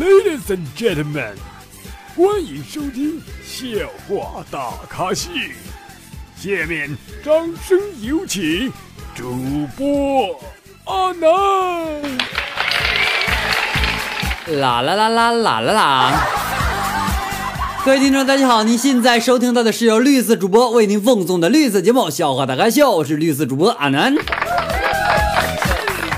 Ladies and gentlemen，欢迎收听笑话大咖秀。下面掌声有请主播阿南。啦啦啦啦啦啦啦！各位听众，大家好，您现在收听到的是由绿色主播为您奉送的绿色节目《笑话大咖秀》，我是绿色主播阿南。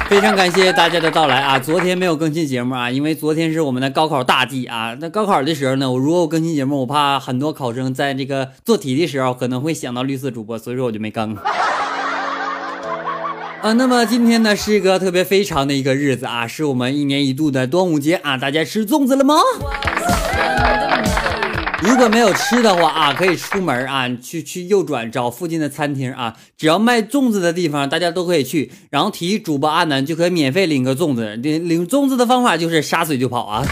非常感谢大家的到来啊！昨天没有更新节目啊，因为昨天是我们的高考大忌啊。那高考的时候呢，我如果我更新节目，我怕很多考生在这个做题的时候可能会想到绿色主播，所以说我就没更。啊，那么今天呢是一个特别非常的一个日子啊，是我们一年一度的端午节啊，大家吃粽子了吗？如果没有吃的话啊，可以出门啊，去去右转找附近的餐厅啊，只要卖粽子的地方，大家都可以去，然后提主播阿南就可以免费领个粽子。领领粽子的方法就是撒嘴就跑啊！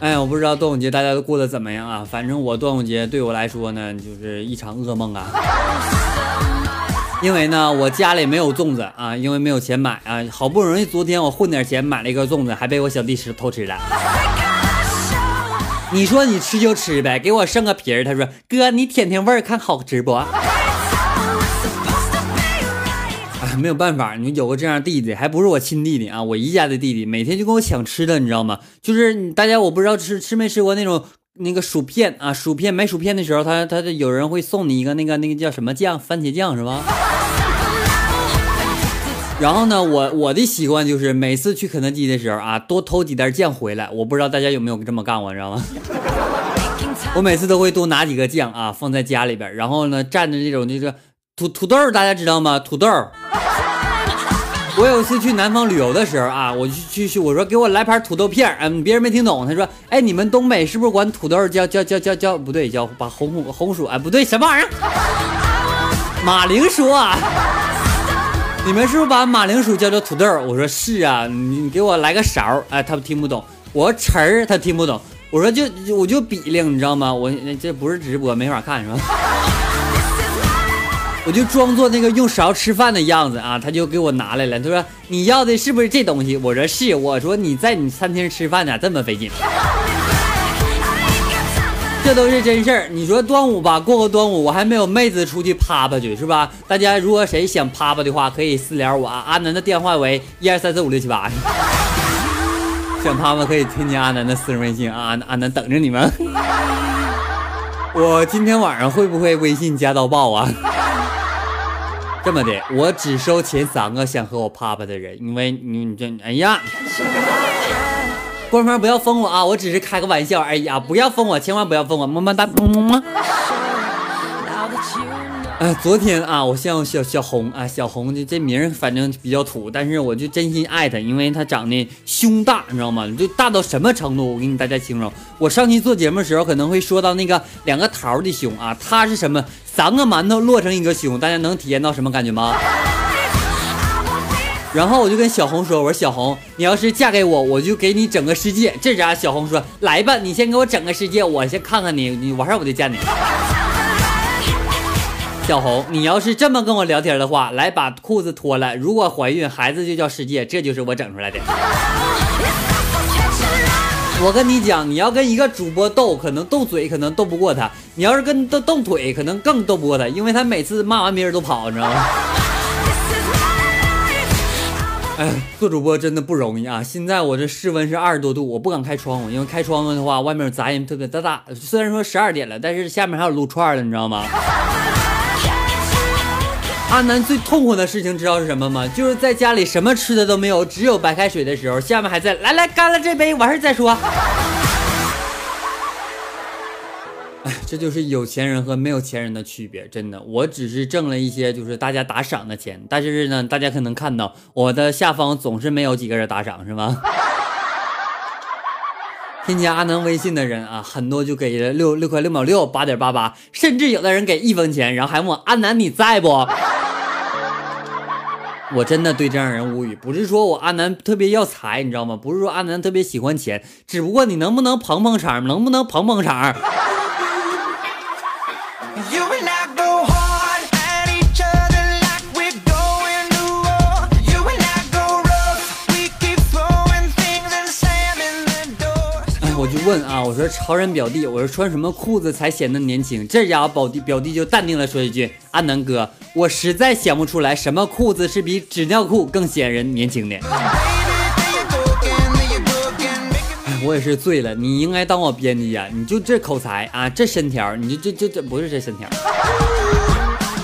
哎呀，我不知道端午节大家都过得怎么样啊，反正我端午节对我来说呢，就是一场噩梦啊。因为呢，我家里没有粽子啊，因为没有钱买啊。好不容易昨天我混点钱买了一个粽子，还被我小弟吃偷吃了。你说你吃就吃呗，给我剩个皮儿。他说哥，你舔舔味儿，看好吃不？啊，没有办法，你有个这样弟弟，还不是我亲弟弟啊，我姨家的弟弟，每天就跟我抢吃的，你知道吗？就是大家我不知道吃吃没吃过那种。那个薯片啊，薯片买薯片的时候，他他有人会送你一个那个那个叫什么酱，番茄酱是吧？然后呢，我我的习惯就是每次去肯德基的时候啊，多偷几袋酱回来。我不知道大家有没有这么干过，你知道吗？我每次都会多拿几个酱啊，放在家里边，然后呢蘸着这种就是土土豆，大家知道吗？土豆。我有一次去南方旅游的时候啊，我去去去，我说给我来盘土豆片儿，嗯，别人没听懂，他说，哎，你们东北是不是管土豆叫叫叫叫叫不对，叫把红红红薯，哎，不对，什么玩意儿？马铃薯啊？你们是不是把马铃薯叫做土豆？我说是啊，你给我来个勺儿，哎，他听不懂。我说匙儿，他听不懂。我说就我就比量，你知道吗？我这不是直播，没法看，是吧？我就装作那个用勺吃饭的样子啊，他就给我拿来了。他说：“你要的是不是这东西？”我说：“是。”我说：“你在你餐厅吃饭咋，这么费劲？”这都是真事儿。你说端午吧，过个端午，我还没有妹子出去啪啪去，是吧？大家如果谁想啪啪的话，可以私聊我啊。阿南的电话为一二三四五六七八。想啪啪可以添加阿南的私人微信啊，阿南等着你们。我今天晚上会不会微信加到爆啊？这么的，我只收前三个想和我啪啪的人，因为你你这，哎呀，官方不要封我啊，我只是开个玩笑，而已啊，不要封我，千万不要封我，么么哒，么么么。哎，昨天啊，我像小小红啊，小红这这名反正比较土，但是我就真心爱她，因为她长得胸大，你知道吗？就大到什么程度？我给你大家形容，我上期做节目的时候可能会说到那个两个桃的胸啊，她是什么？三个馒头摞成一个胸，大家能体验到什么感觉吗？然后我就跟小红说：“我说小红，你要是嫁给我，我就给你整个世界。”这家小红说：“来吧，你先给我整个世界，我先看看你，你完事儿我就嫁你。”小红，你要是这么跟我聊天的话，来把裤子脱了。如果怀孕，孩子就叫世界，这就是我整出来的。我跟你讲，你要跟一个主播斗，可能斗嘴可能斗不过他；你要是跟斗斗腿，可能更斗不过他，因为他每次骂完别人都跑，你知道吗？哎，做主播真的不容易啊！现在我这室温是二十多度，我不敢开窗户，因为开窗户的话，外面杂音特别大大。虽然说十二点了，但是下面还有撸串的，你知道吗？阿南最痛苦的事情知道是什么吗？就是在家里什么吃的都没有，只有白开水的时候，下面还在来来干了这杯，完事再说。这就是有钱人和没有钱人的区别，真的。我只是挣了一些就是大家打赏的钱，但是呢，大家可能看到我的下方总是没有几个人打赏，是吗？添加阿南微信的人啊，很多就给了六六块六毛六八点八八，甚至有的人给一分钱，然后还问我阿南你在不？我真的对这样人无语，不是说我阿南特别要财，你知道吗？不是说阿南特别喜欢钱，只不过你能不能捧捧场，能不能捧捧场？问啊，我说超人表弟，我说穿什么裤子才显得年轻？这家伙表弟表弟就淡定了说一句：阿南哥，我实在想不出来什么裤子是比纸尿裤更显人年轻的。我也是醉了，你应该当我编辑呀！你就这口才啊，这身条，你就这这这不是这身条，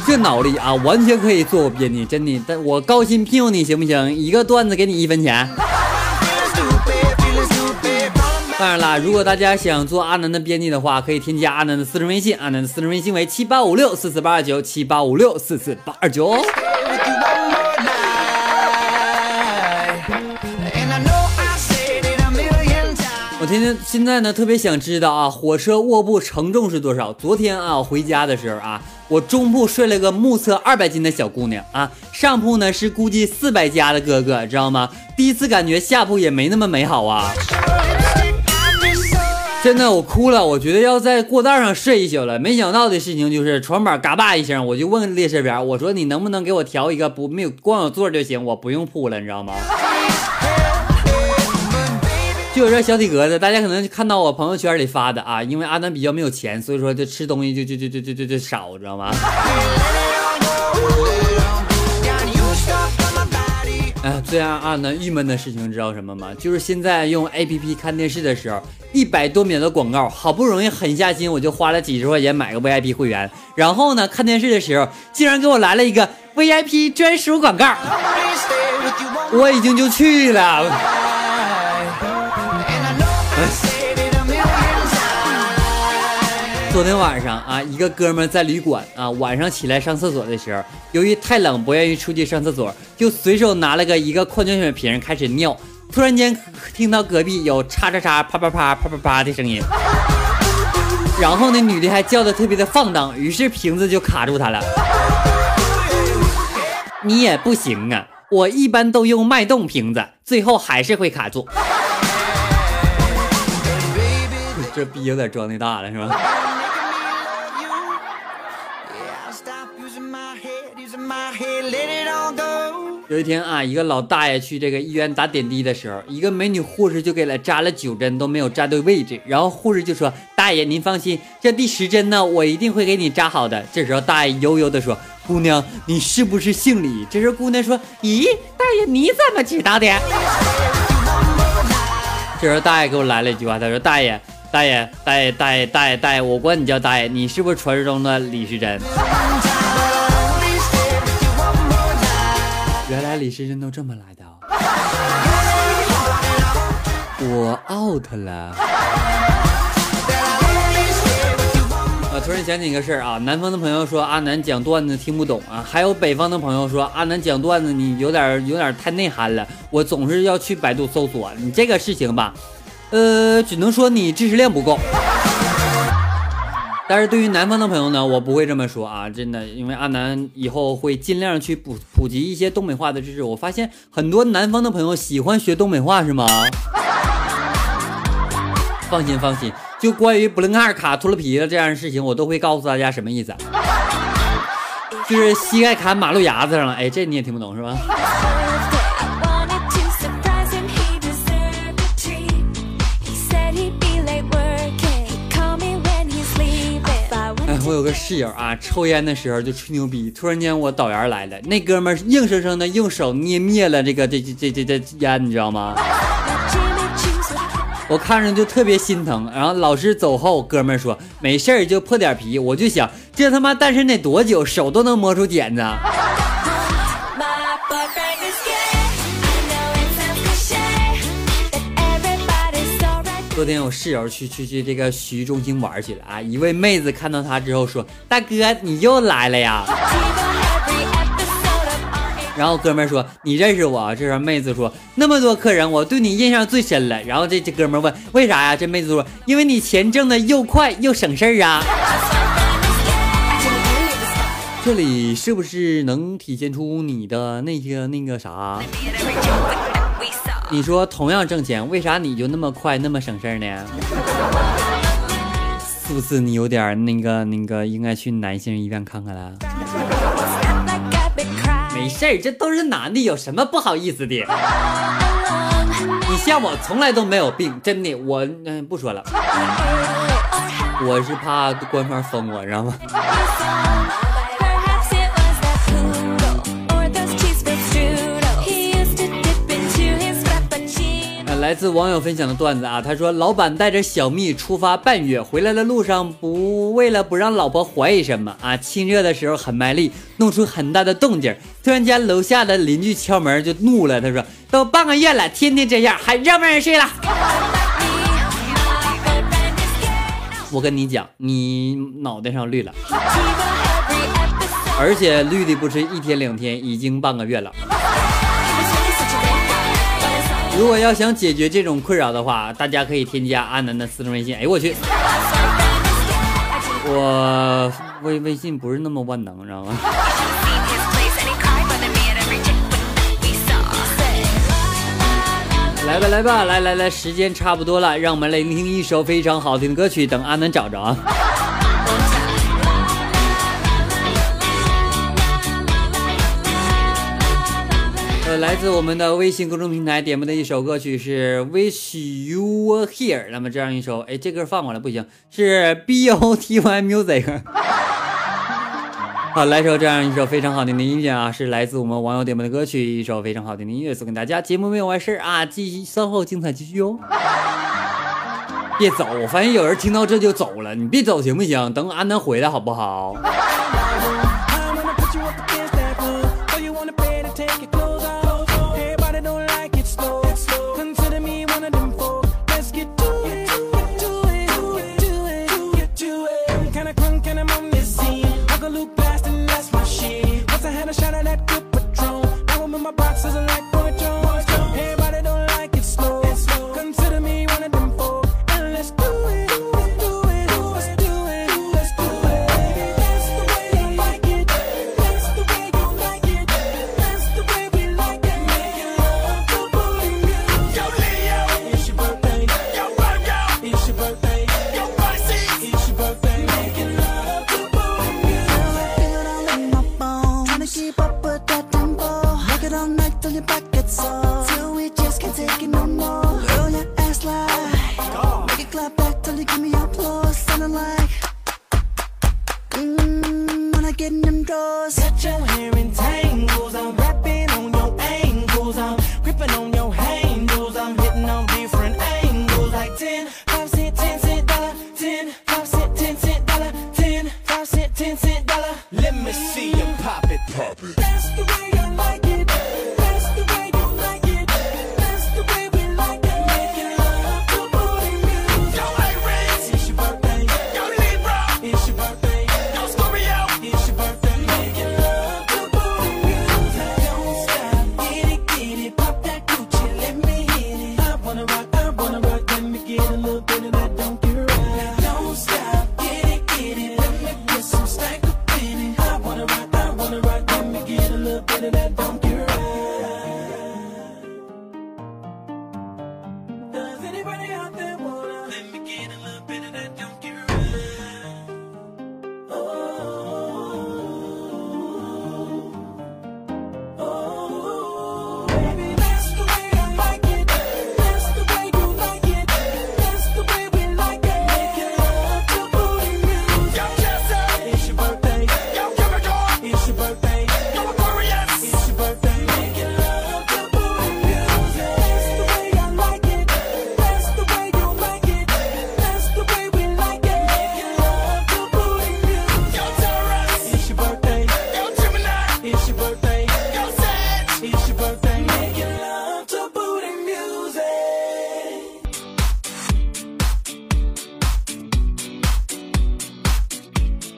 这脑力啊，完全可以做我编辑，真的。但我高薪聘用你行不行？一个段子给你一分钱。当然啦，如果大家想做阿南的编辑的话，可以添加阿南的私人微信，阿南的私人微信为七八五六四四八二九七八五六四四八二九哦。我天天现在呢，特别想知道啊，火车卧铺承重是多少？昨天啊，我回家的时候啊，我中铺睡了个目测二百斤的小姑娘啊，上铺呢是估计四百加的哥哥，知道吗？第一次感觉下铺也没那么美好啊。真的，我哭了，我觉得要在过道上睡一宿了。没想到的事情就是床板嘎巴一声，我就问列车员，我说你能不能给我调一个不没有光有座就行，我不用铺了，你知道吗？就有这小体格子，大家可能看到我朋友圈里发的啊，因为阿南比较没有钱，所以说就吃东西就就就就就就就少，知道吗？哎，最让阿南郁闷的事情知道什么吗？就是现在用 A P P 看电视的时候，一百多秒的广告，好不容易狠下心，我就花了几十块钱买个 V I P 会员，然后呢，看电视的时候竟然给我来了一个 V I P 专属广告，我已经就去了。昨天晚上啊，一个哥们在旅馆啊，晚上起来上厕所的时候，由于太冷不愿意出去上厕所，就随手拿了个一个矿泉水瓶开始尿。突然间听到隔壁有叉叉叉啪啪啪啪啪啪的声音，然后那女的还叫的特别的放荡，于是瓶子就卡住他了。你也不行啊，我一般都用脉动瓶子，最后还是会卡住。这逼有点装的大了是吧？有一天啊，一个老大爷去这个医院打点滴的时候，一个美女护士就给他扎了九针，都没有扎对位置。然后护士就说：“大爷您放心，这第十针呢，我一定会给你扎好的。”这时候大爷悠悠的说：“姑娘，你是不是姓李？”这时候姑娘说：“咦，大爷你怎么知道的？” 这时候大爷给我来了一句话，他说：“大爷。”大爷，大爷，大爷，大爷，大爷，我管你叫大爷，你是不是传说中的李时珍？原来李时珍都这么来的，我 out 了。我突然想起一个事儿啊，南方的朋友说阿南讲段子听不懂啊，还有北方的朋友说阿南讲段子你有点有点太内涵了，我总是要去百度搜索你这个事情吧。呃，只能说你知识量不够。但是对于南方的朋友呢，我不会这么说啊，真的，因为阿南以后会尽量去普普及一些东北话的知识。我发现很多南方的朋友喜欢学东北话，是吗？放心放心，就关于布棱盖卡秃噜皮的这样的事情，我都会告诉大家什么意思，就是膝盖卡马路牙子上了。哎，这你也听不懂是吧？我有个室友啊，抽烟的时候就吹牛逼，突然间我导员来了，那哥们硬生生的用手捏灭了这个这这这这这烟，你知道吗？我看着就特别心疼。然后老师走后，哥们说没事儿就破点皮，我就想这他妈单身得多久，手都能摸出茧子。昨天我室友去去去这个洗浴中心玩去了啊！一位妹子看到他之后说：“大哥，你又来了呀？”然后哥们说：“你认识我？”这时候妹子说：“那么多客人，我对你印象最深了。”然后这这哥们问：“为啥呀？”这妹子说：“因为你钱挣的又快又省事儿啊。”这里是不是能体现出你的那些那个啥？你说同样挣钱，为啥你就那么快那么省事儿呢？是不是你有点那个那个，应该去男性医院看看了？没事儿，这都是男的，有什么不好意思的？你像我从来都没有病，真的，我嗯不说了，我是怕官方封我，知道吗？来自网友分享的段子啊，他说老板带着小蜜出发半月，回来的路上不为了不让老婆怀疑什么啊，亲热的时候很卖力，弄出很大的动静。突然间楼下的邻居敲门就怒了，他说都半个月了，天天这样，还让不让人睡了？我跟你讲，你脑袋上绿了，而且绿的不是一天两天，已经半个月了。如果要想解决这种困扰的话，大家可以添加阿南的私人微信。哎呦我去，我微微信不是那么万能，知道吗？来 吧来吧，来来来，时间差不多了，让我们来聆听一首非常好听的歌曲，等阿南找着啊。来自我们的微信公众平台点播的一首歌曲是《Wish You Were Here》。那么这样一首，哎，这歌放过来不行，是 B O T Y Music。好，来首这样一首非常好听的音乐啊，是来自我们网友点播的歌曲，一首非常好听的音乐送给大家。节目没有完事啊，继续稍后精彩继续哦。别走，我发现有人听到这就走了，你别走行不行？等安南回来好不好？getting them doors. Got your hair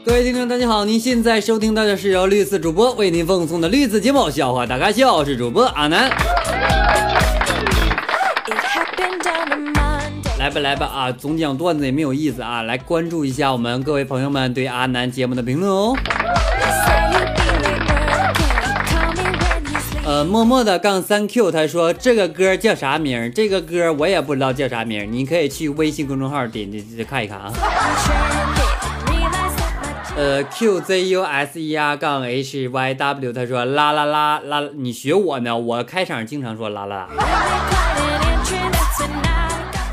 各位听众，大家好！您现在收听到的是由绿色主播为您奉送的绿色节目《笑话大咖秀》，我是主播阿南。来吧，来吧啊！总讲段子也没有意思啊！来关注一下我们各位朋友们对阿南节目的评论哦。呃，默默的杠三 Q，他说这个歌叫啥名？这个歌我也不知道叫啥名，你可以去微信公众号点进去看一看啊。呃，Q Z U S E R 杠 H Y W，他说啦啦啦啦，你学我呢？我开场经常说啦啦啦。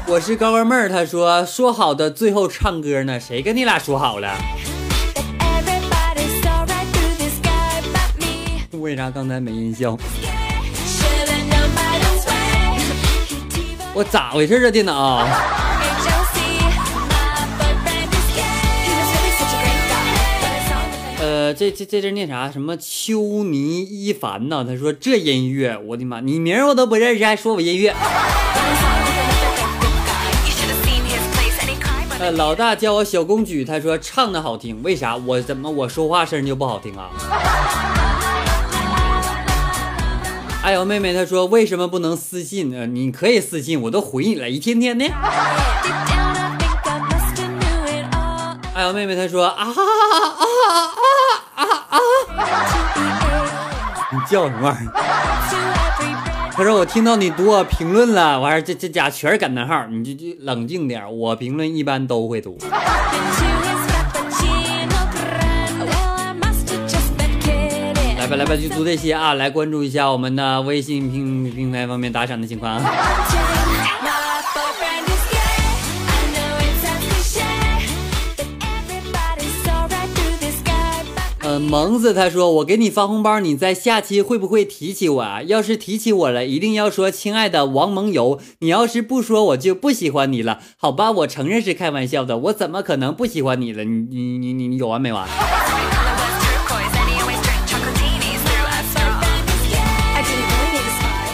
我是高高妹儿，他说说好的最后唱歌呢？谁跟你俩说好了？为啥刚才没音效？我咋回事啊？电脑？呃，这这这这念啥？什么秋泥一凡呢？他说这音乐，我的妈！你名我都不认识，还说我音乐？呃，老大叫我小公举，他说唱的好听，为啥？我怎么我说话声就不好听啊？哎呦，妹妹，她说为什么不能私信？呃，你可以私信，我都回你了，一天天的。哎呦，妹妹，她说啊啊啊啊啊！你叫什么玩意儿？她说我听到你读我评论了，完事这这家全是感叹号，你就就冷静点，我评论一般都会读。来吧，来吧，就读这些啊！来关注一下我们的微信平平台方面打赏的情况啊。萌子他说：“我给你发红包，你在下期会不会提起我啊？要是提起我了，一定要说亲爱的王萌游。你要是不说，我就不喜欢你了。好吧，我承认是开玩笑的，我怎么可能不喜欢你了？你你你你你有完没完？”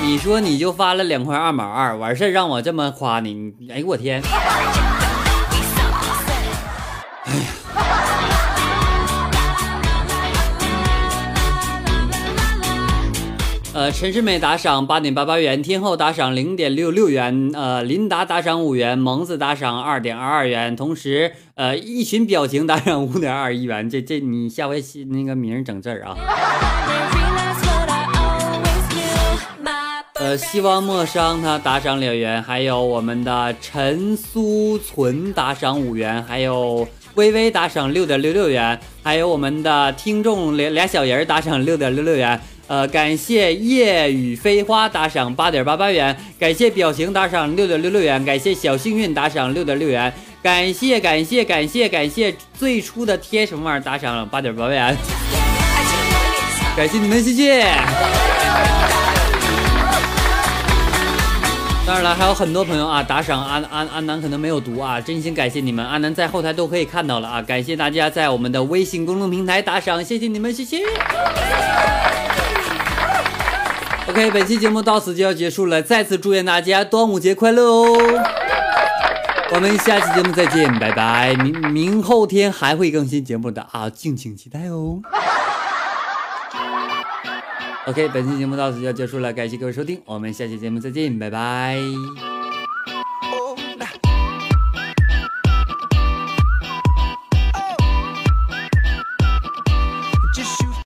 你说你就发了两块二毛二，完事让我这么夸你，哎呦我天！呃，陈世美打赏八点八八元，天后打赏零点六六元，呃，琳达打赏五元，萌子打赏二点二二元，同时，呃，一群表情打赏五点二一元，这这你下回那个名整字儿啊。呃，希望莫商他打赏两元，还有我们的陈苏存打赏五元，还有微微打赏六点六六元，还有我们的听众俩俩小人打赏六点六六元。呃，感谢夜雨飞花打赏八点八八元，感谢表情打赏六点六六元，感谢小幸运打赏六点六元，感谢感谢感谢感谢最初的贴什么玩意儿打赏八点八元，感谢你们，谢谢。当然了，还有很多朋友啊，打赏安安安南可能没有读啊，真心感谢你们，安南在后台都可以看到了啊，感谢大家在我们的微信公众平台打赏，谢谢你们，谢谢。OK，本期节目到此就要结束了，再次祝愿大家端午节快乐哦！我们下期节目再见，拜拜。明明后天还会更新节目的啊，敬请期待哦。OK，本期节目到此就要结束了，感谢各位收听，我们下期节目再见，拜拜。